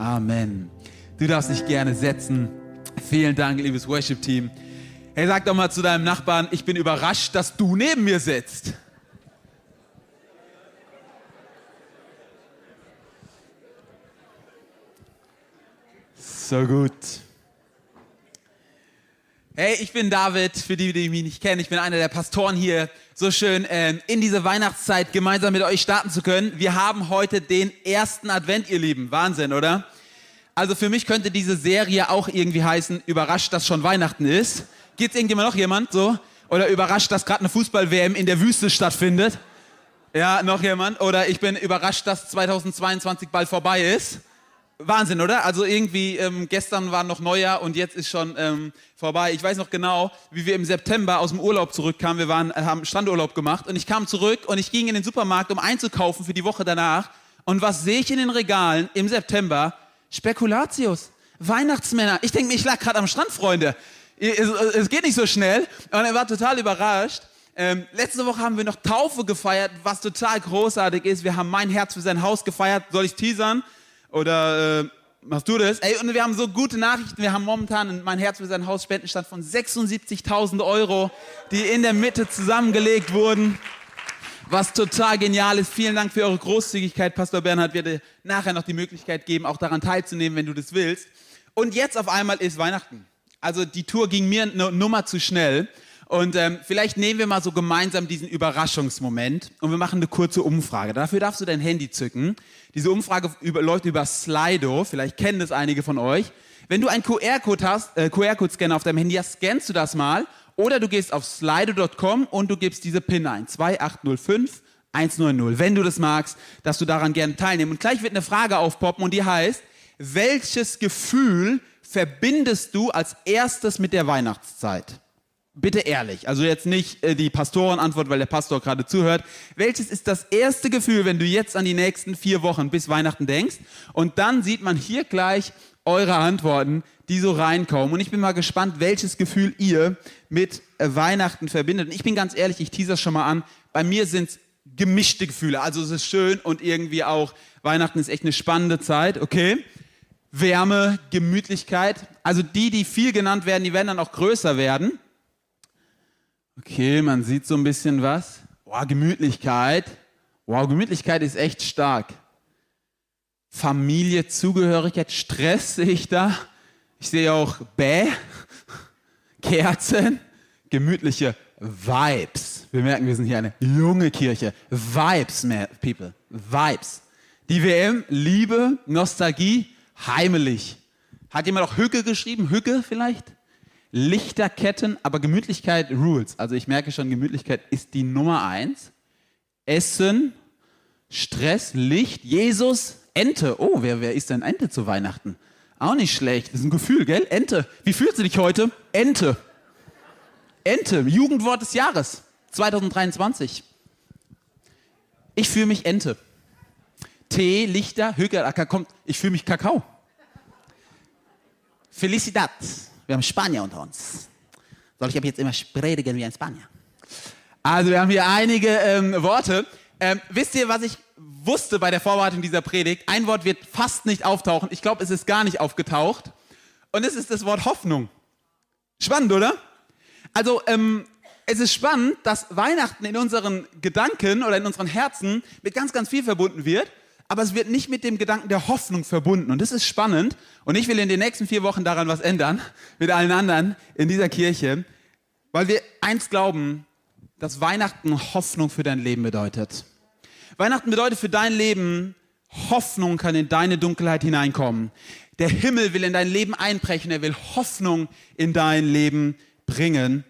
Amen. Du darfst dich gerne setzen. Vielen Dank, liebes Worship-Team. Hey, sag doch mal zu deinem Nachbarn, ich bin überrascht, dass du neben mir sitzt. So gut. Hey, ich bin David, für die, die mich nicht kennen. Ich bin einer der Pastoren hier. So schön, ähm, in diese Weihnachtszeit gemeinsam mit euch starten zu können. Wir haben heute den ersten Advent, ihr Lieben. Wahnsinn, oder? Also für mich könnte diese Serie auch irgendwie heißen, überrascht, dass schon Weihnachten ist. Geht's irgendjemand noch jemand so? Oder überrascht, dass gerade eine Fußball-WM in der Wüste stattfindet? Ja, noch jemand? Oder ich bin überrascht, dass 2022 bald vorbei ist. Wahnsinn, oder? Also irgendwie, ähm, gestern war noch Neujahr und jetzt ist schon ähm, vorbei. Ich weiß noch genau, wie wir im September aus dem Urlaub zurückkamen. Wir waren, äh, haben Strandurlaub gemacht und ich kam zurück und ich ging in den Supermarkt, um einzukaufen für die Woche danach. Und was sehe ich in den Regalen im September? Spekulatius, Weihnachtsmänner. Ich denke mir, ich lag gerade am Strand, Freunde. Es, es, geht nicht so schnell. Und er war total überrascht. Ähm, letzte Woche haben wir noch Taufe gefeiert, was total großartig ist. Wir haben mein Herz für sein Haus gefeiert. Soll ich teasern? Oder äh, machst du das? Ey, und wir haben so gute Nachrichten. Wir haben momentan mein Herz für sein Haus Spendenstand von 76.000 Euro, die in der Mitte zusammengelegt wurden. Was total genial ist. Vielen Dank für eure Großzügigkeit. Pastor Bernhard wird dir nachher noch die Möglichkeit geben, auch daran teilzunehmen, wenn du das willst. Und jetzt auf einmal ist Weihnachten. Also die Tour ging mir eine Nummer zu schnell. Und ähm, vielleicht nehmen wir mal so gemeinsam diesen Überraschungsmoment und wir machen eine kurze Umfrage. Dafür darfst du dein Handy zücken. Diese Umfrage über, läuft über Slido. Vielleicht kennen das einige von euch. Wenn du einen QR-Code hast, äh, QR-Code-Scanner auf deinem Handy hast, scannst du das mal. Oder du gehst auf slido.com und du gibst diese PIN ein. 2805 190. Wenn du das magst, dass du daran gerne teilnehmen. Und gleich wird eine Frage aufpoppen und die heißt, welches Gefühl verbindest du als erstes mit der Weihnachtszeit? Bitte ehrlich, also jetzt nicht äh, die Pastorenantwort, weil der Pastor gerade zuhört. Welches ist das erste Gefühl, wenn du jetzt an die nächsten vier Wochen bis Weihnachten denkst? Und dann sieht man hier gleich eure Antworten, die so reinkommen. Und ich bin mal gespannt, welches Gefühl ihr mit äh, Weihnachten verbindet. Und ich bin ganz ehrlich, ich teaser schon mal an. Bei mir sind es gemischte Gefühle. Also es ist schön und irgendwie auch Weihnachten ist echt eine spannende Zeit, okay? Wärme, Gemütlichkeit. Also die, die viel genannt werden, die werden dann auch größer werden. Okay, man sieht so ein bisschen was. Wow, Gemütlichkeit. Wow, Gemütlichkeit ist echt stark. Familie, Zugehörigkeit, Stress sehe ich da. Ich sehe auch Bäh, Kerzen, gemütliche Vibes. Wir merken, wir sind hier eine junge Kirche. Vibes, people. Vibes. Die WM, Liebe, Nostalgie, heimelig. Hat jemand auch Hücke geschrieben? Hücke vielleicht? Lichterketten, aber Gemütlichkeit rules. Also ich merke schon, Gemütlichkeit ist die Nummer eins. Essen, Stress, Licht, Jesus, Ente. Oh, wer, wer ist denn Ente zu Weihnachten? Auch nicht schlecht. Das ist ein Gefühl, gell? Ente. Wie fühlst du dich heute? Ente. Ente, Jugendwort des Jahres 2023. Ich fühle mich Ente. Tee, Lichter, Höger, kommt, ich fühle mich Kakao. Felicidad. Wir haben Spanier unter uns. Soll ich ab jetzt immer predigen wie ein Spanier? Also wir haben hier einige ähm, Worte. Ähm, wisst ihr, was ich wusste bei der Vorbereitung dieser Predigt? Ein Wort wird fast nicht auftauchen. Ich glaube, es ist gar nicht aufgetaucht. Und es ist das Wort Hoffnung. Spannend, oder? Also ähm, es ist spannend, dass Weihnachten in unseren Gedanken oder in unseren Herzen mit ganz, ganz viel verbunden wird aber es wird nicht mit dem Gedanken der Hoffnung verbunden. Und das ist spannend. Und ich will in den nächsten vier Wochen daran was ändern, mit allen anderen in dieser Kirche, weil wir eins glauben, dass Weihnachten Hoffnung für dein Leben bedeutet. Weihnachten bedeutet für dein Leben, Hoffnung kann in deine Dunkelheit hineinkommen. Der Himmel will in dein Leben einbrechen, er will Hoffnung in dein Leben bringen.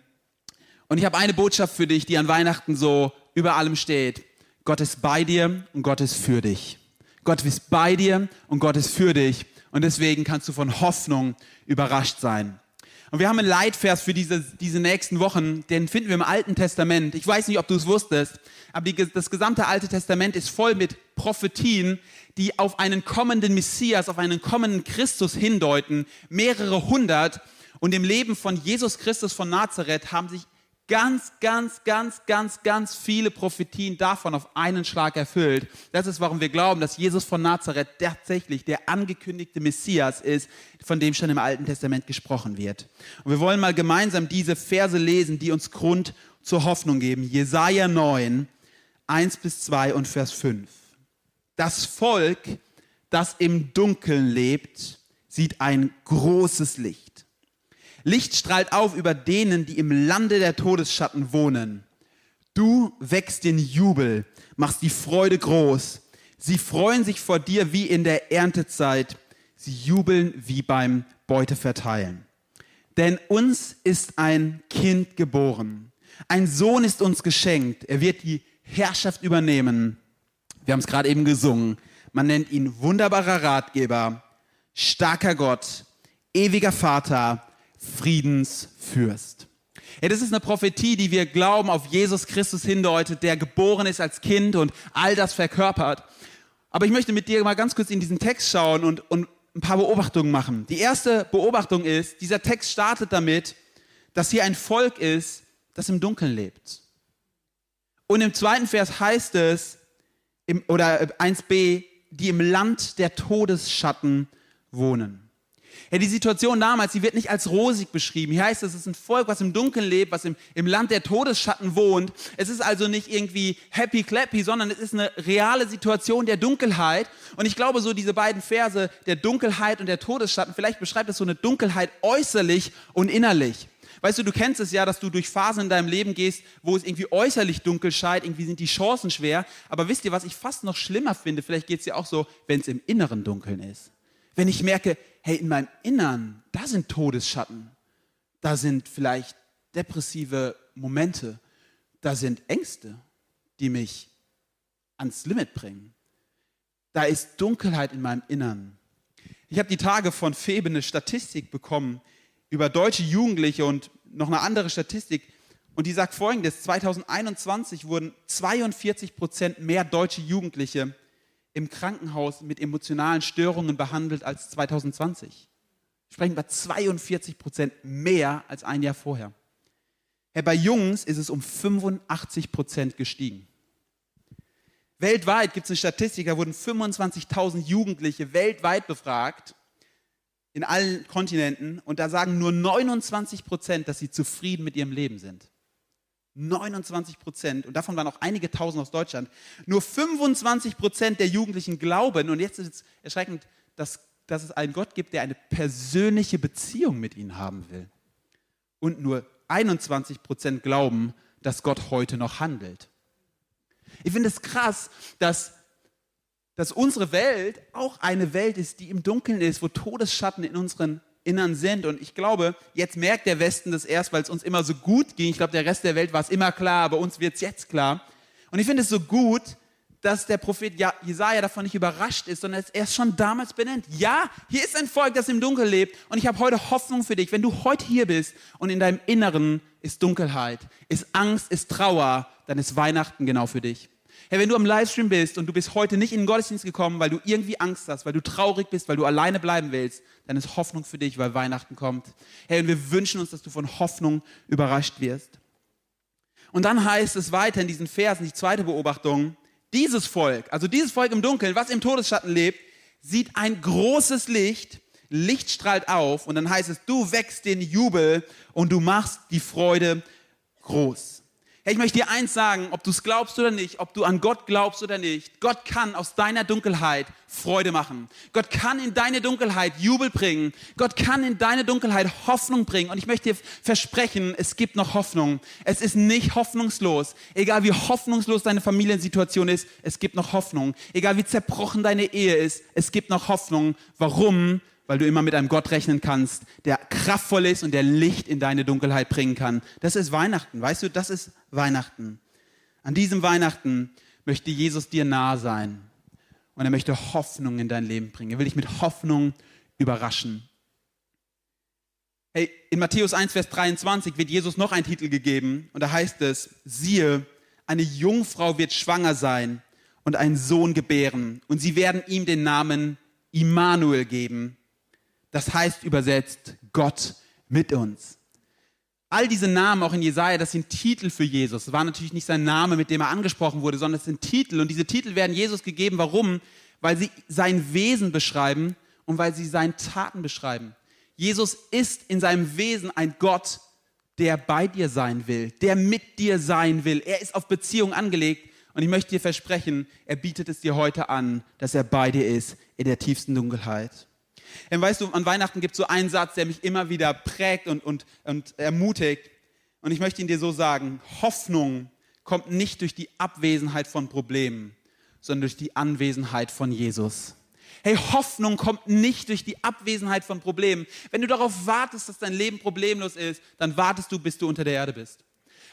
Und ich habe eine Botschaft für dich, die an Weihnachten so über allem steht. Gott ist bei dir und Gott ist für dich. Gott ist bei dir und Gott ist für dich. Und deswegen kannst du von Hoffnung überrascht sein. Und wir haben einen Leitvers für diese, diese nächsten Wochen, den finden wir im Alten Testament. Ich weiß nicht, ob du es wusstest, aber die, das gesamte Alte Testament ist voll mit Prophetien, die auf einen kommenden Messias, auf einen kommenden Christus hindeuten. Mehrere hundert. Und im Leben von Jesus Christus von Nazareth haben sich ganz, ganz, ganz, ganz, ganz viele Prophetien davon auf einen Schlag erfüllt. Das ist, warum wir glauben, dass Jesus von Nazareth tatsächlich der angekündigte Messias ist, von dem schon im Alten Testament gesprochen wird. Und wir wollen mal gemeinsam diese Verse lesen, die uns Grund zur Hoffnung geben. Jesaja 9, 1 bis 2 und Vers 5. Das Volk, das im Dunkeln lebt, sieht ein großes Licht. Licht strahlt auf über denen, die im Lande der Todesschatten wohnen. Du wächst den Jubel, machst die Freude groß. Sie freuen sich vor dir wie in der Erntezeit. Sie jubeln wie beim Beuteverteilen. Denn uns ist ein Kind geboren. Ein Sohn ist uns geschenkt. Er wird die Herrschaft übernehmen. Wir haben es gerade eben gesungen. Man nennt ihn wunderbarer Ratgeber, starker Gott, ewiger Vater, Friedensfürst. Ja, das ist eine Prophetie, die wir glauben auf Jesus Christus hindeutet, der geboren ist als Kind und all das verkörpert. Aber ich möchte mit dir mal ganz kurz in diesen Text schauen und, und ein paar Beobachtungen machen. Die erste Beobachtung ist, dieser Text startet damit, dass hier ein Volk ist, das im Dunkeln lebt. Und im zweiten Vers heißt es, im, oder 1b, die im Land der Todesschatten wohnen. Ja, die Situation damals, die wird nicht als rosig beschrieben. Hier heißt es, es ist ein Volk, was im Dunkeln lebt, was im, im Land der Todesschatten wohnt. Es ist also nicht irgendwie happy clappy, sondern es ist eine reale Situation der Dunkelheit. Und ich glaube, so diese beiden Verse der Dunkelheit und der Todesschatten, vielleicht beschreibt es so eine Dunkelheit äußerlich und innerlich. Weißt du, du kennst es ja, dass du durch Phasen in deinem Leben gehst, wo es irgendwie äußerlich dunkel scheint, irgendwie sind die Chancen schwer. Aber wisst ihr, was ich fast noch schlimmer finde? Vielleicht geht es dir auch so, wenn es im Inneren dunkeln ist. Wenn ich merke, hey, in meinem Innern, da sind Todesschatten, da sind vielleicht depressive Momente, da sind Ängste, die mich ans Limit bringen. Da ist Dunkelheit in meinem Innern. Ich habe die Tage von Febe eine Statistik bekommen über deutsche Jugendliche und noch eine andere Statistik. Und die sagt folgendes, 2021 wurden 42 Prozent mehr deutsche Jugendliche im Krankenhaus mit emotionalen Störungen behandelt als 2020. Wir sprechen über 42 Prozent mehr als ein Jahr vorher. Hey, bei Jungs ist es um 85 Prozent gestiegen. Weltweit gibt es eine Statistik, da wurden 25.000 Jugendliche weltweit befragt, in allen Kontinenten, und da sagen nur 29 Prozent, dass sie zufrieden mit ihrem Leben sind. 29 Prozent, und davon waren auch einige tausend aus Deutschland, nur 25 Prozent der Jugendlichen glauben, und jetzt ist es erschreckend, dass, dass es einen Gott gibt, der eine persönliche Beziehung mit ihnen haben will. Und nur 21 Prozent glauben, dass Gott heute noch handelt. Ich finde es krass, dass, dass unsere Welt auch eine Welt ist, die im Dunkeln ist, wo Todesschatten in unseren Innern sind. Und ich glaube, jetzt merkt der Westen das erst, weil es uns immer so gut ging. Ich glaube, der Rest der Welt war es immer klar, aber uns wird es jetzt klar. Und ich finde es so gut, dass der Prophet Jesaja davon nicht überrascht ist, sondern er es schon damals benennt. Ja, hier ist ein Volk, das im Dunkeln lebt. Und ich habe heute Hoffnung für dich. Wenn du heute hier bist und in deinem Inneren ist Dunkelheit, ist Angst, ist Trauer, dann ist Weihnachten genau für dich. Hey, wenn du am Livestream bist und du bist heute nicht in den Gottesdienst gekommen, weil du irgendwie Angst hast, weil du traurig bist, weil du alleine bleiben willst, dann ist Hoffnung für dich, weil Weihnachten kommt. Hey, und wir wünschen uns, dass du von Hoffnung überrascht wirst. Und dann heißt es weiter in diesen Versen, die zweite Beobachtung, dieses Volk, also dieses Volk im Dunkeln, was im Todesschatten lebt, sieht ein großes Licht, Licht strahlt auf und dann heißt es, du wächst den Jubel und du machst die Freude groß. Hey, ich möchte dir eins sagen, ob du es glaubst oder nicht, ob du an Gott glaubst oder nicht. Gott kann aus deiner Dunkelheit Freude machen. Gott kann in deine Dunkelheit Jubel bringen. Gott kann in deine Dunkelheit Hoffnung bringen. Und ich möchte dir versprechen, es gibt noch Hoffnung. Es ist nicht hoffnungslos. Egal wie hoffnungslos deine Familiensituation ist, es gibt noch Hoffnung. Egal wie zerbrochen deine Ehe ist, es gibt noch Hoffnung. Warum? Weil du immer mit einem Gott rechnen kannst, der kraftvoll ist und der Licht in deine Dunkelheit bringen kann. Das ist Weihnachten, weißt du, das ist Weihnachten. An diesem Weihnachten möchte Jesus dir nahe sein und er möchte Hoffnung in dein Leben bringen. Er will dich mit Hoffnung überraschen. Hey, in Matthäus 1, Vers 23 wird Jesus noch ein Titel gegeben und da heißt es, siehe, eine Jungfrau wird schwanger sein und einen Sohn gebären und sie werden ihm den Namen Immanuel geben, das heißt übersetzt Gott mit uns. All diese Namen auch in Jesaja, das sind Titel für Jesus. Das war natürlich nicht sein Name, mit dem er angesprochen wurde, sondern es sind Titel. Und diese Titel werden Jesus gegeben. Warum? Weil sie sein Wesen beschreiben und weil sie seine Taten beschreiben. Jesus ist in seinem Wesen ein Gott, der bei dir sein will, der mit dir sein will. Er ist auf Beziehung angelegt und ich möchte dir versprechen, er bietet es dir heute an, dass er bei dir ist in der tiefsten Dunkelheit. Und weißt du, an Weihnachten gibt es so einen Satz, der mich immer wieder prägt und, und, und ermutigt. Und ich möchte ihn dir so sagen, Hoffnung kommt nicht durch die Abwesenheit von Problemen, sondern durch die Anwesenheit von Jesus. Hey, Hoffnung kommt nicht durch die Abwesenheit von Problemen. Wenn du darauf wartest, dass dein Leben problemlos ist, dann wartest du, bis du unter der Erde bist.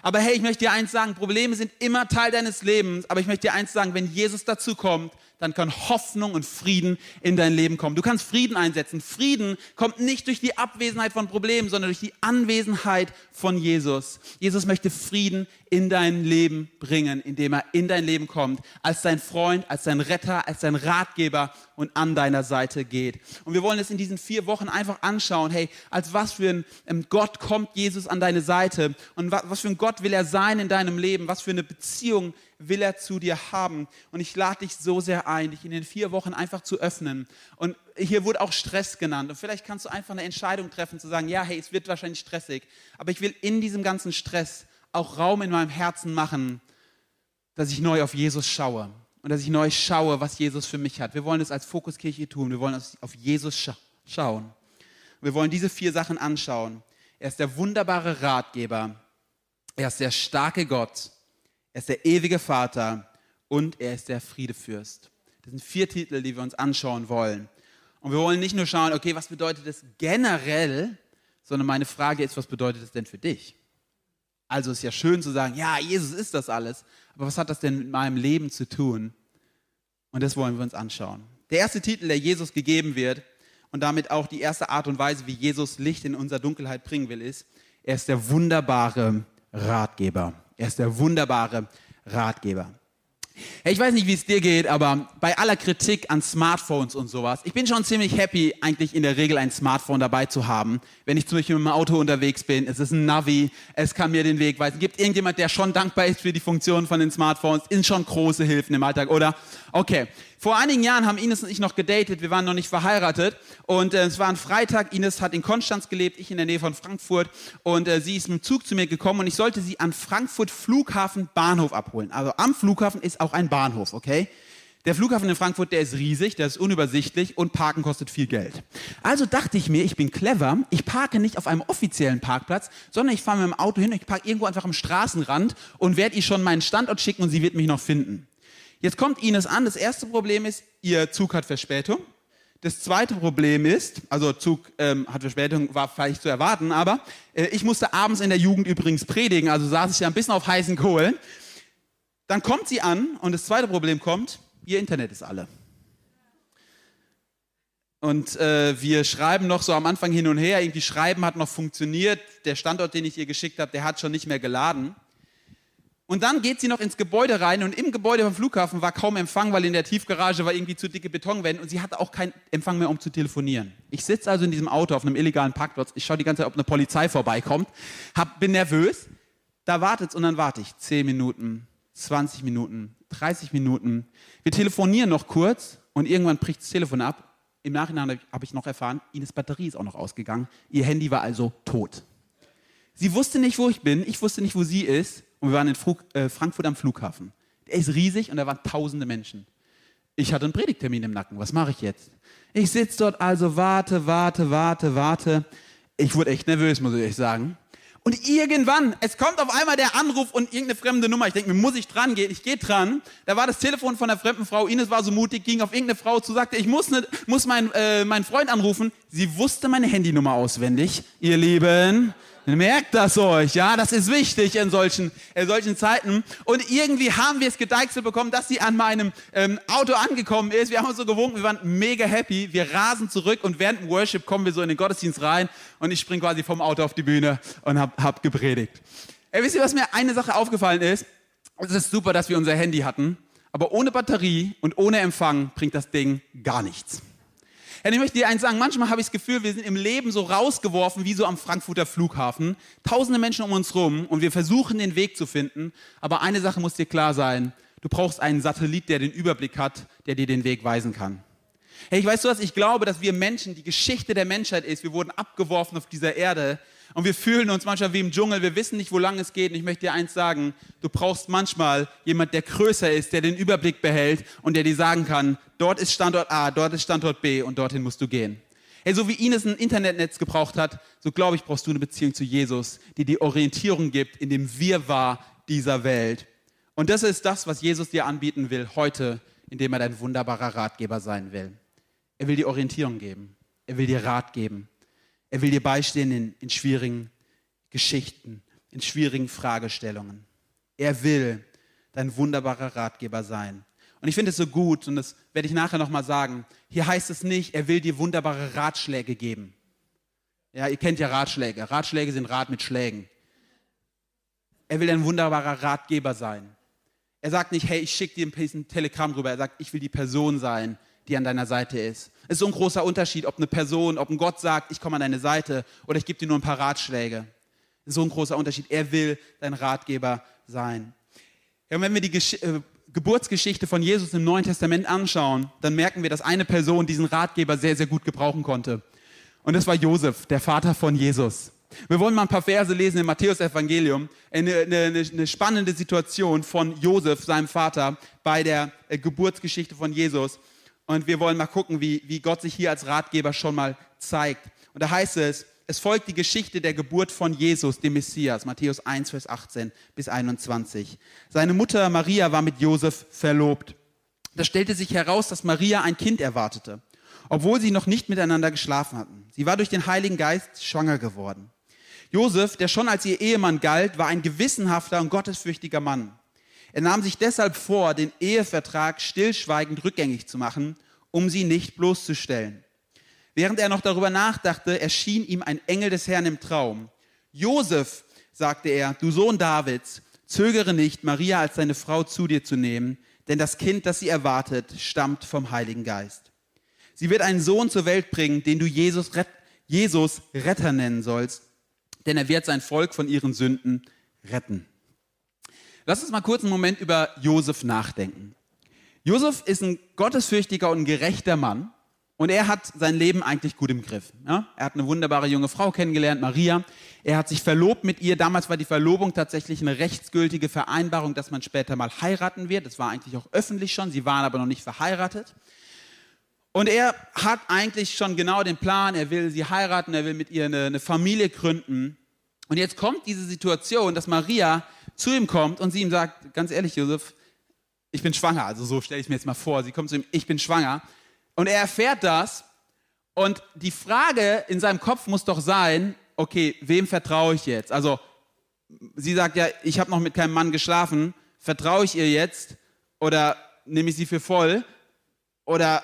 Aber hey, ich möchte dir eins sagen, Probleme sind immer Teil deines Lebens, aber ich möchte dir eins sagen, wenn Jesus dazu kommt, dann kann Hoffnung und Frieden in dein Leben kommen. Du kannst Frieden einsetzen. Frieden kommt nicht durch die Abwesenheit von Problemen, sondern durch die Anwesenheit von Jesus. Jesus möchte Frieden in dein Leben bringen, indem er in dein Leben kommt, als dein Freund, als dein Retter, als dein Ratgeber und an deiner Seite geht. Und wir wollen es in diesen vier Wochen einfach anschauen, hey, als was für ein ähm, Gott kommt Jesus an deine Seite und was für ein Gott will er sein in deinem Leben, was für eine Beziehung will er zu dir haben. Und ich lade dich so sehr ein, dich in den vier Wochen einfach zu öffnen. Und hier wurde auch Stress genannt. Und vielleicht kannst du einfach eine Entscheidung treffen, zu sagen, ja, hey, es wird wahrscheinlich stressig, aber ich will in diesem ganzen Stress auch Raum in meinem Herzen machen, dass ich neu auf Jesus schaue und dass ich neu schaue, was Jesus für mich hat. Wir wollen es als Fokuskirche tun. Wir wollen auf Jesus scha schauen. Wir wollen diese vier Sachen anschauen. Er ist der wunderbare Ratgeber. Er ist der starke Gott. Er ist der ewige Vater und er ist der Friedefürst. Das sind vier Titel, die wir uns anschauen wollen. Und wir wollen nicht nur schauen, okay, was bedeutet das generell, sondern meine Frage ist, was bedeutet das denn für dich? Also ist ja schön zu sagen, ja, Jesus ist das alles, aber was hat das denn mit meinem Leben zu tun? Und das wollen wir uns anschauen. Der erste Titel, der Jesus gegeben wird und damit auch die erste Art und Weise, wie Jesus Licht in unserer Dunkelheit bringen will, ist, er ist der wunderbare Ratgeber. Er ist der wunderbare Ratgeber. Hey, ich weiß nicht, wie es dir geht, aber bei aller Kritik an Smartphones und sowas, ich bin schon ziemlich happy, eigentlich in der Regel ein Smartphone dabei zu haben. Wenn ich zum Beispiel mit dem Auto unterwegs bin, es ist ein Navi, es kann mir den Weg weisen. Gibt irgendjemand, der schon dankbar ist für die Funktion von den Smartphones? Sind schon große Hilfen im Alltag, oder? Okay. Vor einigen Jahren haben Ines und ich noch gedatet, wir waren noch nicht verheiratet und äh, es war ein Freitag, Ines hat in Konstanz gelebt, ich in der Nähe von Frankfurt und äh, sie ist mit dem Zug zu mir gekommen und ich sollte sie an Frankfurt Flughafen Bahnhof abholen. Also am Flughafen ist auch ein Bahnhof, okay? Der Flughafen in Frankfurt, der ist riesig, der ist unübersichtlich und Parken kostet viel Geld. Also dachte ich mir, ich bin clever, ich parke nicht auf einem offiziellen Parkplatz, sondern ich fahre mit dem Auto hin, ich parke irgendwo einfach am Straßenrand und werde ihr schon meinen Standort schicken und sie wird mich noch finden. Jetzt kommt Ines an. Das erste Problem ist, ihr Zug hat Verspätung. Das zweite Problem ist, also Zug ähm, hat Verspätung, war vielleicht zu erwarten, aber äh, ich musste abends in der Jugend übrigens predigen, also saß ich ja ein bisschen auf heißen Kohlen. Dann kommt sie an und das zweite Problem kommt, ihr Internet ist alle. Und äh, wir schreiben noch so am Anfang hin und her, irgendwie Schreiben hat noch funktioniert, der Standort, den ich ihr geschickt habe, der hat schon nicht mehr geladen. Und dann geht sie noch ins Gebäude rein und im Gebäude vom Flughafen war kaum Empfang, weil in der Tiefgarage war irgendwie zu dicke Betonwände und sie hatte auch keinen Empfang mehr, um zu telefonieren. Ich sitze also in diesem Auto auf einem illegalen Parkplatz, ich schaue die ganze Zeit, ob eine Polizei vorbeikommt, hab, bin nervös, da wartet's und dann warte ich 10 Minuten, 20 Minuten, 30 Minuten. Wir telefonieren noch kurz und irgendwann bricht das Telefon ab. Im Nachhinein habe ich noch erfahren, Ines Batterie ist auch noch ausgegangen. Ihr Handy war also tot. Sie wusste nicht, wo ich bin, ich wusste nicht, wo sie ist und wir waren in Frug, äh, Frankfurt am Flughafen. Der ist riesig und da waren tausende Menschen. Ich hatte einen Predigtermin im Nacken. Was mache ich jetzt? Ich sitze dort also, warte, warte, warte, warte. Ich wurde echt nervös, muss ich sagen. Und irgendwann, es kommt auf einmal der Anruf und irgendeine fremde Nummer. Ich denke mir, muss ich dran gehen? Ich gehe dran. Da war das Telefon von der fremden Frau. Ines war so mutig, ging auf irgendeine Frau zu, sagte, ich muss, ne, muss meinen äh, mein Freund anrufen. Sie wusste meine Handynummer auswendig. Ihr Lieben, Merkt das euch, ja, das ist wichtig in solchen, in solchen Zeiten. Und irgendwie haben wir es gedeichselt bekommen, dass sie an meinem ähm, Auto angekommen ist. Wir haben uns so gewunken, wir waren mega happy. Wir rasen zurück und während dem Worship kommen wir so in den Gottesdienst rein und ich spring quasi vom Auto auf die Bühne und hab, hab gepredigt. Ey, wisst ihr, was mir eine Sache aufgefallen ist? Es ist super, dass wir unser Handy hatten, aber ohne Batterie und ohne Empfang bringt das Ding gar nichts. Und ich möchte dir eins sagen, manchmal habe ich das Gefühl, wir sind im Leben so rausgeworfen wie so am Frankfurter Flughafen. Tausende Menschen um uns rum und wir versuchen den Weg zu finden. Aber eine Sache muss dir klar sein, du brauchst einen Satellit, der den Überblick hat, der dir den Weg weisen kann. Hey, ich weiß du was, ich glaube, dass wir Menschen, die Geschichte der Menschheit ist, wir wurden abgeworfen auf dieser Erde und wir fühlen uns manchmal wie im Dschungel, wir wissen nicht, wo lang es geht und ich möchte dir eins sagen, du brauchst manchmal jemand, der größer ist, der den Überblick behält und der dir sagen kann, dort ist Standort A, dort ist Standort B und dorthin musst du gehen. Hey, so wie Ines ein Internetnetz gebraucht hat, so glaube ich, brauchst du eine Beziehung zu Jesus, die die Orientierung gibt in dem Wirrwarr dieser Welt. Und das ist das, was Jesus dir anbieten will heute, indem er dein wunderbarer Ratgeber sein will. Er will dir Orientierung geben. Er will dir Rat geben. Er will dir beistehen in, in schwierigen Geschichten, in schwierigen Fragestellungen. Er will dein wunderbarer Ratgeber sein. Und ich finde es so gut, und das werde ich nachher nochmal sagen, hier heißt es nicht, er will dir wunderbare Ratschläge geben. Ja, ihr kennt ja Ratschläge. Ratschläge sind Rat mit Schlägen. Er will ein wunderbarer Ratgeber sein. Er sagt nicht, hey, ich schicke dir ein Telegramm rüber. Er sagt, ich will die Person sein, die an deiner Seite ist. Es ist so ein großer Unterschied, ob eine Person, ob ein Gott sagt, ich komme an deine Seite oder ich gebe dir nur ein paar Ratschläge. So ein großer Unterschied. Er will dein Ratgeber sein. Ja, und wenn wir die Gesch äh, Geburtsgeschichte von Jesus im Neuen Testament anschauen, dann merken wir, dass eine Person diesen Ratgeber sehr, sehr gut gebrauchen konnte. Und das war Josef, der Vater von Jesus. Wir wollen mal ein paar Verse lesen im Matthäus-Evangelium. Eine, eine, eine, spannende Situation von Josef, seinem Vater, bei der äh, Geburtsgeschichte von Jesus. Und wir wollen mal gucken, wie, wie Gott sich hier als Ratgeber schon mal zeigt. Und da heißt es, es folgt die Geschichte der Geburt von Jesus, dem Messias, Matthäus 1, Vers 18 bis 21. Seine Mutter Maria war mit Josef verlobt. Da stellte sich heraus, dass Maria ein Kind erwartete, obwohl sie noch nicht miteinander geschlafen hatten. Sie war durch den Heiligen Geist schwanger geworden. Josef, der schon als ihr Ehemann galt, war ein gewissenhafter und gottesfürchtiger Mann. Er nahm sich deshalb vor, den Ehevertrag stillschweigend rückgängig zu machen, um sie nicht bloßzustellen. Während er noch darüber nachdachte, erschien ihm ein Engel des Herrn im Traum. Josef, sagte er, du Sohn Davids, zögere nicht, Maria als deine Frau zu dir zu nehmen, denn das Kind, das sie erwartet, stammt vom Heiligen Geist. Sie wird einen Sohn zur Welt bringen, den du Jesus, Jesus Retter nennen sollst, denn er wird sein Volk von ihren Sünden retten. Lass uns mal kurz einen Moment über Josef nachdenken. Josef ist ein gottesfürchtiger und gerechter Mann und er hat sein Leben eigentlich gut im Griff. Ja? Er hat eine wunderbare junge Frau kennengelernt, Maria. Er hat sich verlobt mit ihr. Damals war die Verlobung tatsächlich eine rechtsgültige Vereinbarung, dass man später mal heiraten wird. Das war eigentlich auch öffentlich schon. Sie waren aber noch nicht verheiratet. Und er hat eigentlich schon genau den Plan, er will sie heiraten, er will mit ihr eine, eine Familie gründen. Und jetzt kommt diese Situation, dass Maria zu ihm kommt und sie ihm sagt, ganz ehrlich, Josef, ich bin schwanger. Also so stelle ich mir jetzt mal vor. Sie kommt zu ihm, ich bin schwanger. Und er erfährt das. Und die Frage in seinem Kopf muss doch sein, okay, wem vertraue ich jetzt? Also sie sagt ja, ich habe noch mit keinem Mann geschlafen. Vertraue ich ihr jetzt? Oder nehme ich sie für voll? Oder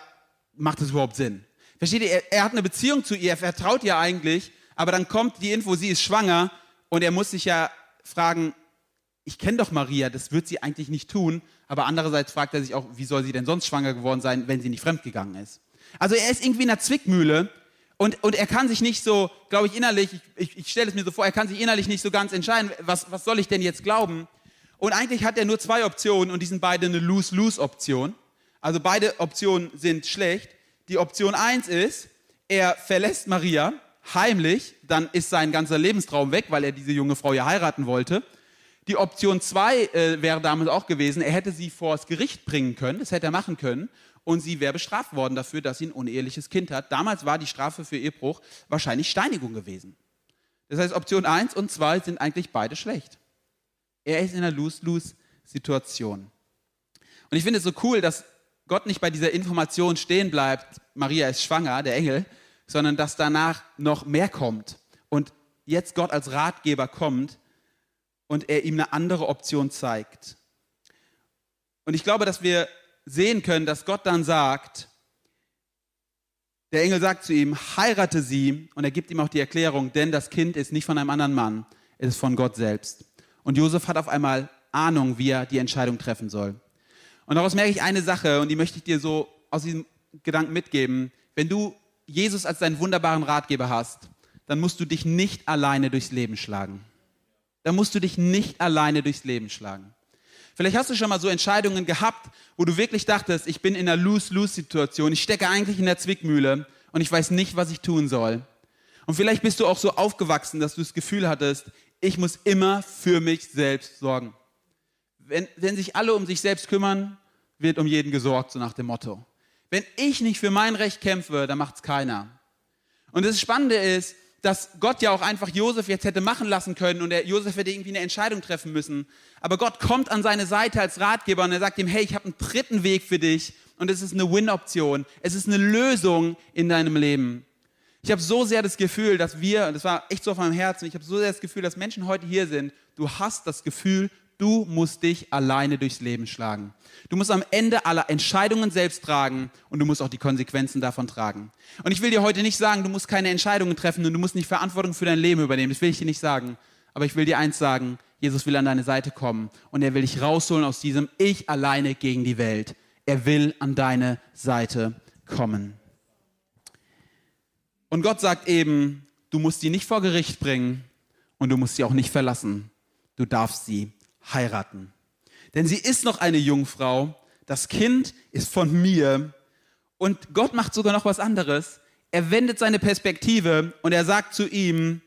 macht das überhaupt Sinn? Versteht ihr? Er, er hat eine Beziehung zu ihr, er vertraut ihr eigentlich, aber dann kommt die Info, sie ist schwanger und er muss sich ja fragen, ich kenne doch Maria, das wird sie eigentlich nicht tun. Aber andererseits fragt er sich auch, wie soll sie denn sonst schwanger geworden sein, wenn sie nicht fremdgegangen ist? Also er ist irgendwie in einer Zwickmühle und, und er kann sich nicht so, glaube ich, innerlich, ich, ich, stelle es mir so vor, er kann sich innerlich nicht so ganz entscheiden, was, was soll ich denn jetzt glauben? Und eigentlich hat er nur zwei Optionen und die sind beide eine Lose-Lose-Option. Also beide Optionen sind schlecht. Die Option eins ist, er verlässt Maria heimlich, dann ist sein ganzer Lebenstraum weg, weil er diese junge Frau ja heiraten wollte. Die Option 2 äh, wäre damals auch gewesen, er hätte sie vors Gericht bringen können, das hätte er machen können, und sie wäre bestraft worden dafür, dass sie ein uneheliches Kind hat. Damals war die Strafe für Ehebruch wahrscheinlich Steinigung gewesen. Das heißt, Option 1 und 2 sind eigentlich beide schlecht. Er ist in einer Lose-Lose-Situation. Und ich finde es so cool, dass Gott nicht bei dieser Information stehen bleibt, Maria ist schwanger, der Engel, sondern dass danach noch mehr kommt. Und jetzt Gott als Ratgeber kommt und er ihm eine andere Option zeigt. Und ich glaube, dass wir sehen können, dass Gott dann sagt, der Engel sagt zu ihm, heirate sie und er gibt ihm auch die Erklärung, denn das Kind ist nicht von einem anderen Mann, es ist von Gott selbst. Und Josef hat auf einmal Ahnung, wie er die Entscheidung treffen soll. Und daraus merke ich eine Sache und die möchte ich dir so aus diesem Gedanken mitgeben. Wenn du Jesus als deinen wunderbaren Ratgeber hast, dann musst du dich nicht alleine durchs Leben schlagen. Dann musst du dich nicht alleine durchs Leben schlagen. Vielleicht hast du schon mal so Entscheidungen gehabt, wo du wirklich dachtest, ich bin in einer Lose-Lose-Situation, ich stecke eigentlich in der Zwickmühle und ich weiß nicht, was ich tun soll. Und vielleicht bist du auch so aufgewachsen, dass du das Gefühl hattest, ich muss immer für mich selbst sorgen. Wenn, wenn sich alle um sich selbst kümmern, wird um jeden gesorgt, so nach dem Motto. Wenn ich nicht für mein Recht kämpfe, dann macht es keiner. Und das Spannende ist, dass Gott ja auch einfach Josef jetzt hätte machen lassen können und der Josef hätte irgendwie eine Entscheidung treffen müssen. Aber Gott kommt an seine Seite als Ratgeber und er sagt ihm, hey, ich habe einen dritten Weg für dich und es ist eine Win-Option. Es ist eine Lösung in deinem Leben. Ich habe so sehr das Gefühl, dass wir, und das war echt so auf meinem Herzen, ich habe so sehr das Gefühl, dass Menschen heute hier sind, du hast das Gefühl, du musst dich alleine durchs Leben schlagen. Du musst am Ende aller Entscheidungen selbst tragen und du musst auch die Konsequenzen davon tragen. Und ich will dir heute nicht sagen, du musst keine Entscheidungen treffen und du musst nicht Verantwortung für dein Leben übernehmen. Das will ich dir nicht sagen. Aber ich will dir eins sagen, Jesus will an deine Seite kommen und er will dich rausholen aus diesem Ich alleine gegen die Welt. Er will an deine Seite kommen. Und Gott sagt eben, du musst sie nicht vor Gericht bringen und du musst sie auch nicht verlassen. Du darfst sie heiraten. Denn sie ist noch eine Jungfrau, das Kind ist von mir und Gott macht sogar noch was anderes. Er wendet seine Perspektive und er sagt zu ihm,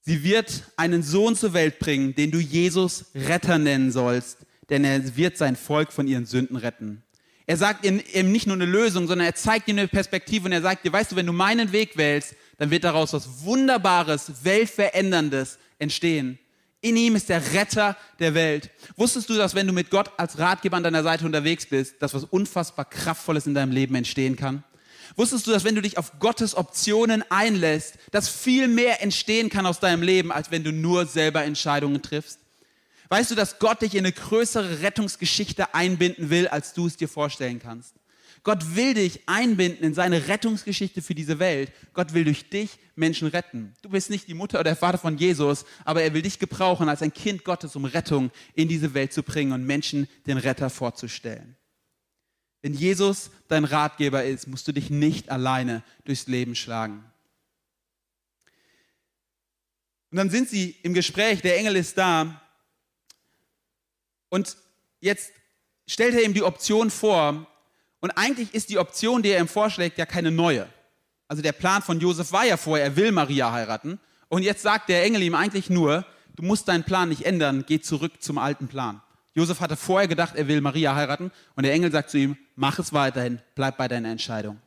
sie wird einen Sohn zur Welt bringen, den du Jesus Retter nennen sollst, denn er wird sein Volk von ihren Sünden retten. Er sagt ihm nicht nur eine Lösung, sondern er zeigt ihm eine Perspektive und er sagt dir, weißt du, wenn du meinen Weg wählst, dann wird daraus was Wunderbares, Weltveränderndes entstehen. In ihm ist der Retter der Welt. Wusstest du, dass wenn du mit Gott als Ratgeber an deiner Seite unterwegs bist, dass was unfassbar Kraftvolles in deinem Leben entstehen kann? Wusstest du, dass wenn du dich auf Gottes Optionen einlässt, dass viel mehr entstehen kann aus deinem Leben, als wenn du nur selber Entscheidungen triffst? Weißt du, dass Gott dich in eine größere Rettungsgeschichte einbinden will, als du es dir vorstellen kannst? Gott will dich einbinden in seine Rettungsgeschichte für diese Welt. Gott will durch dich Menschen retten. Du bist nicht die Mutter oder der Vater von Jesus, aber er will dich gebrauchen als ein Kind Gottes, um Rettung in diese Welt zu bringen und Menschen den Retter vorzustellen. Wenn Jesus dein Ratgeber ist, musst du dich nicht alleine durchs Leben schlagen. Und dann sind sie im Gespräch, der Engel ist da und jetzt stellt er ihm die Option vor. Und eigentlich ist die Option, die er ihm vorschlägt, ja keine neue. Also der Plan von Josef war ja vorher, er will Maria heiraten. Und jetzt sagt der Engel ihm eigentlich nur, du musst deinen Plan nicht ändern, geh zurück zum alten Plan. Josef hatte vorher gedacht, er will Maria heiraten. Und der Engel sagt zu ihm, mach es weiterhin, bleib bei deiner Entscheidung.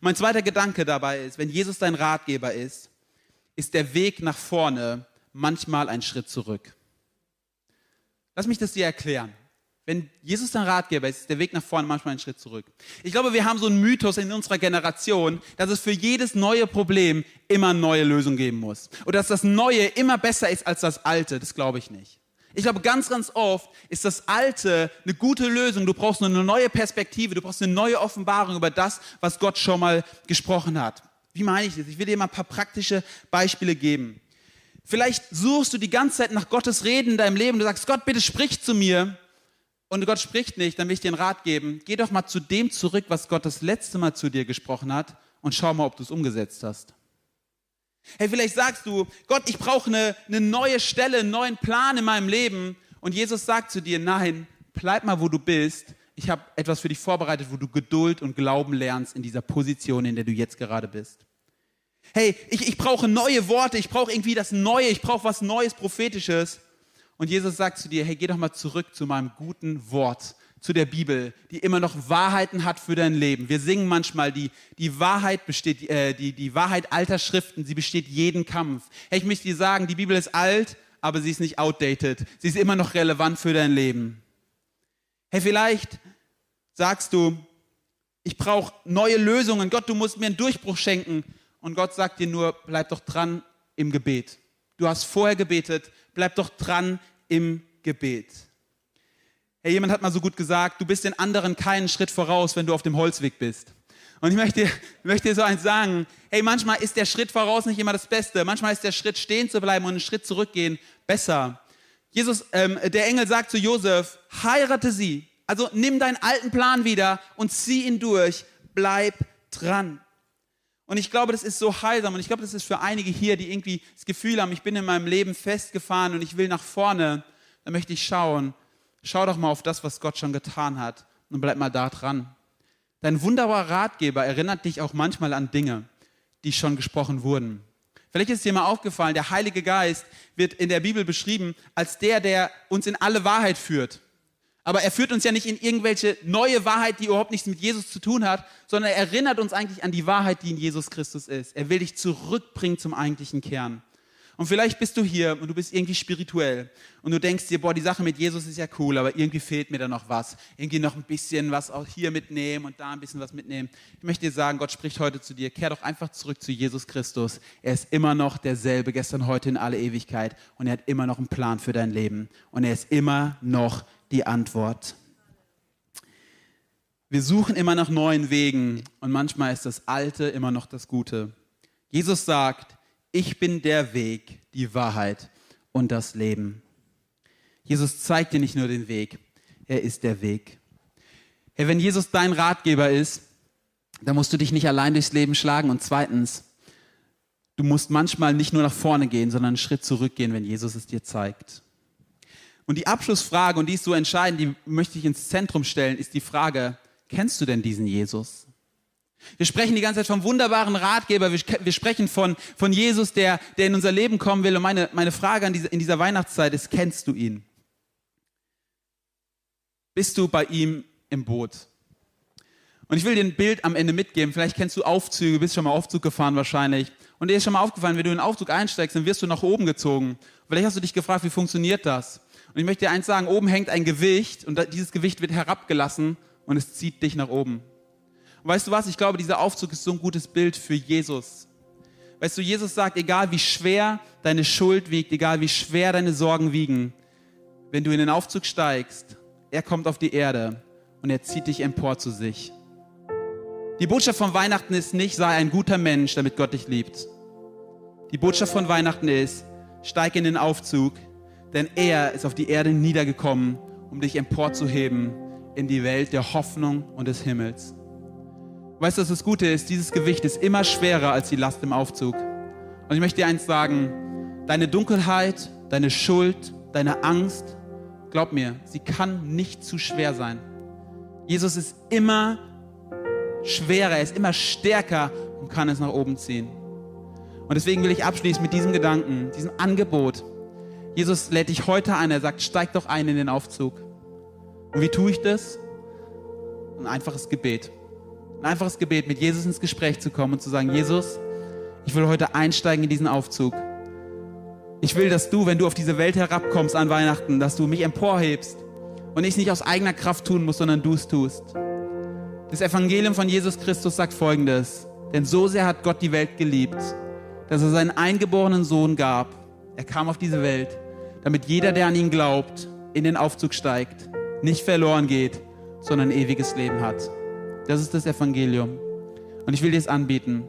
Mein zweiter Gedanke dabei ist, wenn Jesus dein Ratgeber ist, ist der Weg nach vorne manchmal ein Schritt zurück. Lass mich das dir erklären. Wenn Jesus dein Ratgeber ist, ist der Weg nach vorne manchmal einen Schritt zurück. Ich glaube, wir haben so einen Mythos in unserer Generation, dass es für jedes neue Problem immer eine neue Lösung geben muss. Oder dass das Neue immer besser ist als das Alte. Das glaube ich nicht. Ich glaube, ganz, ganz oft ist das Alte eine gute Lösung. Du brauchst eine neue Perspektive, du brauchst eine neue Offenbarung über das, was Gott schon mal gesprochen hat. Wie meine ich das? Ich will dir mal ein paar praktische Beispiele geben. Vielleicht suchst du die ganze Zeit nach Gottes Reden in deinem Leben. Du sagst, Gott, bitte sprich zu mir. Und Gott spricht nicht, dann will ich dir einen Rat geben. Geh doch mal zu dem zurück, was Gott das letzte Mal zu dir gesprochen hat und schau mal, ob du es umgesetzt hast. Hey, vielleicht sagst du, Gott, ich brauche eine, eine neue Stelle, einen neuen Plan in meinem Leben. Und Jesus sagt zu dir, nein, bleib mal, wo du bist. Ich habe etwas für dich vorbereitet, wo du Geduld und Glauben lernst in dieser Position, in der du jetzt gerade bist. Hey, ich, ich brauche neue Worte, ich brauche irgendwie das Neue, ich brauche was Neues, Prophetisches. Und Jesus sagt zu dir, hey, geh doch mal zurück zu meinem guten Wort, zu der Bibel, die immer noch Wahrheiten hat für dein Leben. Wir singen manchmal, die, die Wahrheit besteht, äh, die, die Wahrheit alter Schriften, sie besteht jeden Kampf. Hey, ich möchte dir sagen, die Bibel ist alt, aber sie ist nicht outdated. Sie ist immer noch relevant für dein Leben. Hey, vielleicht sagst du, ich brauche neue Lösungen. Gott, du musst mir einen Durchbruch schenken und Gott sagt dir nur, bleib doch dran im Gebet. Du hast vorher gebetet, bleib doch dran im Gebet. Hey, jemand hat mal so gut gesagt, du bist den anderen keinen Schritt voraus, wenn du auf dem Holzweg bist. Und ich möchte, möchte dir so eins sagen, hey, manchmal ist der Schritt voraus nicht immer das Beste. Manchmal ist der Schritt stehen zu bleiben und einen Schritt zurückgehen besser. Jesus, ähm, der Engel sagt zu Josef, heirate sie. Also nimm deinen alten Plan wieder und zieh ihn durch. Bleib dran. Und ich glaube, das ist so heilsam und ich glaube, das ist für einige hier, die irgendwie das Gefühl haben, ich bin in meinem Leben festgefahren und ich will nach vorne, dann möchte ich schauen, schau doch mal auf das, was Gott schon getan hat und bleib mal da dran. Dein wunderbarer Ratgeber erinnert dich auch manchmal an Dinge, die schon gesprochen wurden. Vielleicht ist dir mal aufgefallen, der Heilige Geist wird in der Bibel beschrieben als der, der uns in alle Wahrheit führt. Aber er führt uns ja nicht in irgendwelche neue Wahrheit, die überhaupt nichts mit Jesus zu tun hat, sondern er erinnert uns eigentlich an die Wahrheit, die in Jesus Christus ist. Er will dich zurückbringen zum eigentlichen Kern. Und vielleicht bist du hier und du bist irgendwie spirituell und du denkst dir, boah, die Sache mit Jesus ist ja cool, aber irgendwie fehlt mir da noch was. Irgendwie noch ein bisschen was auch hier mitnehmen und da ein bisschen was mitnehmen. Ich möchte dir sagen, Gott spricht heute zu dir. Kehr doch einfach zurück zu Jesus Christus. Er ist immer noch derselbe, gestern, heute, in alle Ewigkeit. Und er hat immer noch einen Plan für dein Leben. Und er ist immer noch die Antwort. Wir suchen immer nach neuen Wegen und manchmal ist das Alte immer noch das Gute. Jesus sagt, ich bin der Weg, die Wahrheit und das Leben. Jesus zeigt dir nicht nur den Weg, er ist der Weg. Hey, wenn Jesus dein Ratgeber ist, dann musst du dich nicht allein durchs Leben schlagen. Und zweitens, du musst manchmal nicht nur nach vorne gehen, sondern einen Schritt zurückgehen, wenn Jesus es dir zeigt. Und die Abschlussfrage, und die ist so entscheidend, die möchte ich ins Zentrum stellen, ist die Frage, kennst du denn diesen Jesus? Wir sprechen die ganze Zeit vom wunderbaren Ratgeber. Wir, wir sprechen von, von Jesus, der, der in unser Leben kommen will. Und meine, meine Frage an diese, in dieser Weihnachtszeit ist, kennst du ihn? Bist du bei ihm im Boot? Und ich will dir ein Bild am Ende mitgeben. Vielleicht kennst du Aufzüge, bist schon mal Aufzug gefahren wahrscheinlich. Und dir ist schon mal aufgefallen, wenn du in den Aufzug einsteigst, dann wirst du nach oben gezogen. Vielleicht hast du dich gefragt, wie funktioniert das? Und ich möchte dir eins sagen, oben hängt ein Gewicht und dieses Gewicht wird herabgelassen und es zieht dich nach oben. Und weißt du was? Ich glaube, dieser Aufzug ist so ein gutes Bild für Jesus. Weißt du, Jesus sagt, egal wie schwer deine Schuld wiegt, egal wie schwer deine Sorgen wiegen, wenn du in den Aufzug steigst, er kommt auf die Erde und er zieht dich empor zu sich. Die Botschaft von Weihnachten ist nicht, sei ein guter Mensch, damit Gott dich liebt. Die Botschaft von Weihnachten ist, steig in den Aufzug, denn er ist auf die Erde niedergekommen, um dich emporzuheben in die Welt der Hoffnung und des Himmels. Weißt du, was das Gute ist? Dieses Gewicht ist immer schwerer als die Last im Aufzug. Und ich möchte dir eins sagen, deine Dunkelheit, deine Schuld, deine Angst, glaub mir, sie kann nicht zu schwer sein. Jesus ist immer schwerer, er ist immer stärker und kann es nach oben ziehen. Und deswegen will ich abschließen mit diesem Gedanken, diesem Angebot. Jesus lädt dich heute ein, er sagt, steig doch ein in den Aufzug. Und wie tue ich das? Ein einfaches Gebet. Ein einfaches Gebet, mit Jesus ins Gespräch zu kommen und zu sagen, Jesus, ich will heute einsteigen in diesen Aufzug. Ich will, dass du, wenn du auf diese Welt herabkommst an Weihnachten, dass du mich emporhebst und ich es nicht aus eigener Kraft tun muss, sondern du es tust. Das Evangelium von Jesus Christus sagt folgendes, denn so sehr hat Gott die Welt geliebt, dass er seinen eingeborenen Sohn gab. Er kam auf diese Welt, damit jeder, der an ihn glaubt, in den Aufzug steigt, nicht verloren geht, sondern ewiges Leben hat. Das ist das Evangelium. Und ich will dir es anbieten.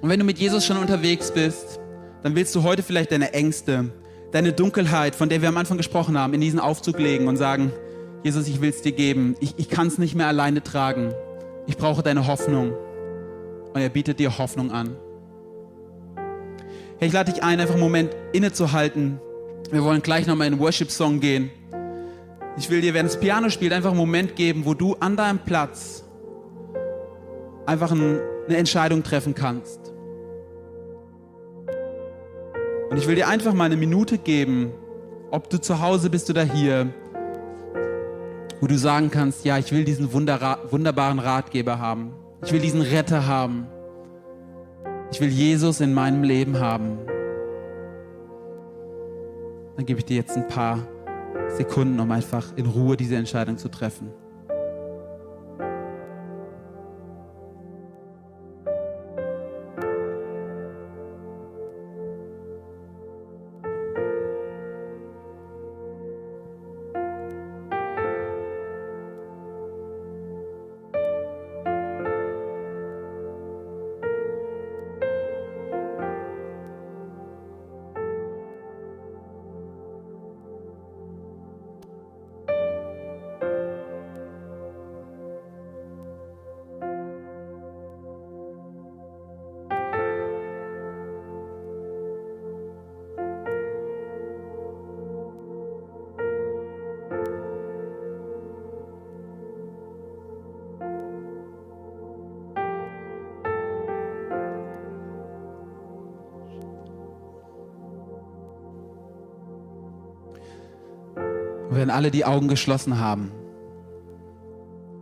Und wenn du mit Jesus schon unterwegs bist, dann willst du heute vielleicht deine Ängste, deine Dunkelheit, von der wir am Anfang gesprochen haben, in diesen Aufzug legen und sagen, Jesus, ich will es dir geben. Ich, ich kann es nicht mehr alleine tragen. Ich brauche deine Hoffnung. Und er bietet dir Hoffnung an. Hey, ich lade dich ein, einfach einen Moment innezuhalten. Wir wollen gleich nochmal in den Worship-Song gehen. Ich will dir, während das Piano spielt, einfach einen Moment geben, wo du an deinem Platz einfach eine Entscheidung treffen kannst. Und ich will dir einfach mal eine Minute geben, ob du zu Hause bist oder hier, wo du sagen kannst, ja, ich will diesen wunderbaren Ratgeber haben. Ich will diesen Retter haben. Ich will Jesus in meinem Leben haben. Dann gebe ich dir jetzt ein paar Sekunden, um einfach in Ruhe diese Entscheidung zu treffen. Wenn alle die Augen geschlossen haben,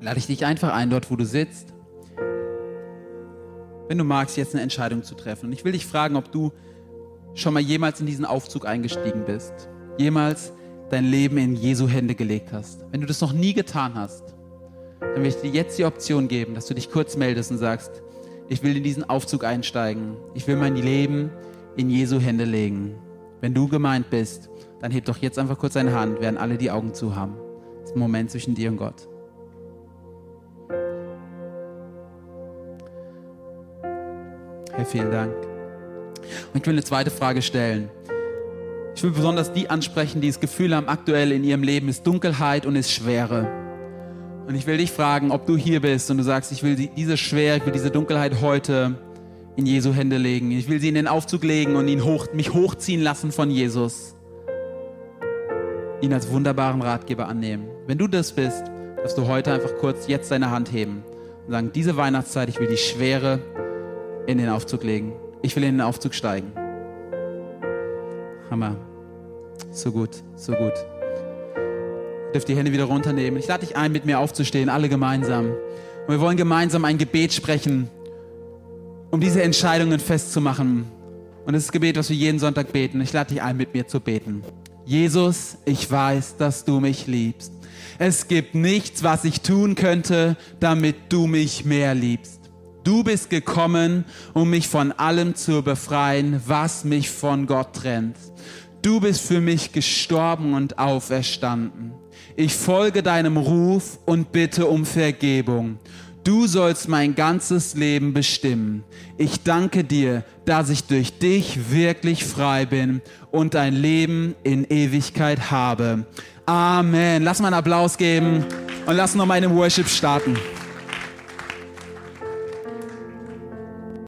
lade ich dich einfach ein, dort wo du sitzt, wenn du magst, jetzt eine Entscheidung zu treffen. Und ich will dich fragen, ob du schon mal jemals in diesen Aufzug eingestiegen bist, jemals dein Leben in Jesu Hände gelegt hast. Wenn du das noch nie getan hast, dann will ich dir jetzt die Option geben, dass du dich kurz meldest und sagst, ich will in diesen Aufzug einsteigen. Ich will mein Leben in Jesu Hände legen. Wenn du gemeint bist, dann heb doch jetzt einfach kurz deine Hand, während alle die Augen zu haben. Das ist ein Moment zwischen dir und Gott. Herr, vielen Dank. Und ich will eine zweite Frage stellen. Ich will besonders die ansprechen, die das Gefühl haben, aktuell in ihrem Leben ist Dunkelheit und ist Schwere. Und ich will dich fragen, ob du hier bist und du sagst, ich will diese Schwere, ich will diese Dunkelheit heute in Jesu Hände legen. Ich will sie in den Aufzug legen und ihn hoch, mich hochziehen lassen von Jesus. Ihn als wunderbaren Ratgeber annehmen. Wenn du das bist, darfst du heute einfach kurz jetzt deine Hand heben und sagen, diese Weihnachtszeit, ich will die Schwere in den Aufzug legen. Ich will in den Aufzug steigen. Hammer. So gut, so gut. Ihr dürft die Hände wieder runternehmen. Ich lade dich ein, mit mir aufzustehen, alle gemeinsam. Und wir wollen gemeinsam ein Gebet sprechen, um diese Entscheidungen festzumachen. Und das ist das Gebet, was wir jeden Sonntag beten. Ich lade dich ein, mit mir zu beten. Jesus, ich weiß, dass du mich liebst. Es gibt nichts, was ich tun könnte, damit du mich mehr liebst. Du bist gekommen, um mich von allem zu befreien, was mich von Gott trennt. Du bist für mich gestorben und auferstanden. Ich folge deinem Ruf und bitte um Vergebung. Du sollst mein ganzes Leben bestimmen. Ich danke dir, dass ich durch dich wirklich frei bin und ein Leben in Ewigkeit habe. Amen. Lass mal einen Applaus geben und lass noch mal in Worship starten.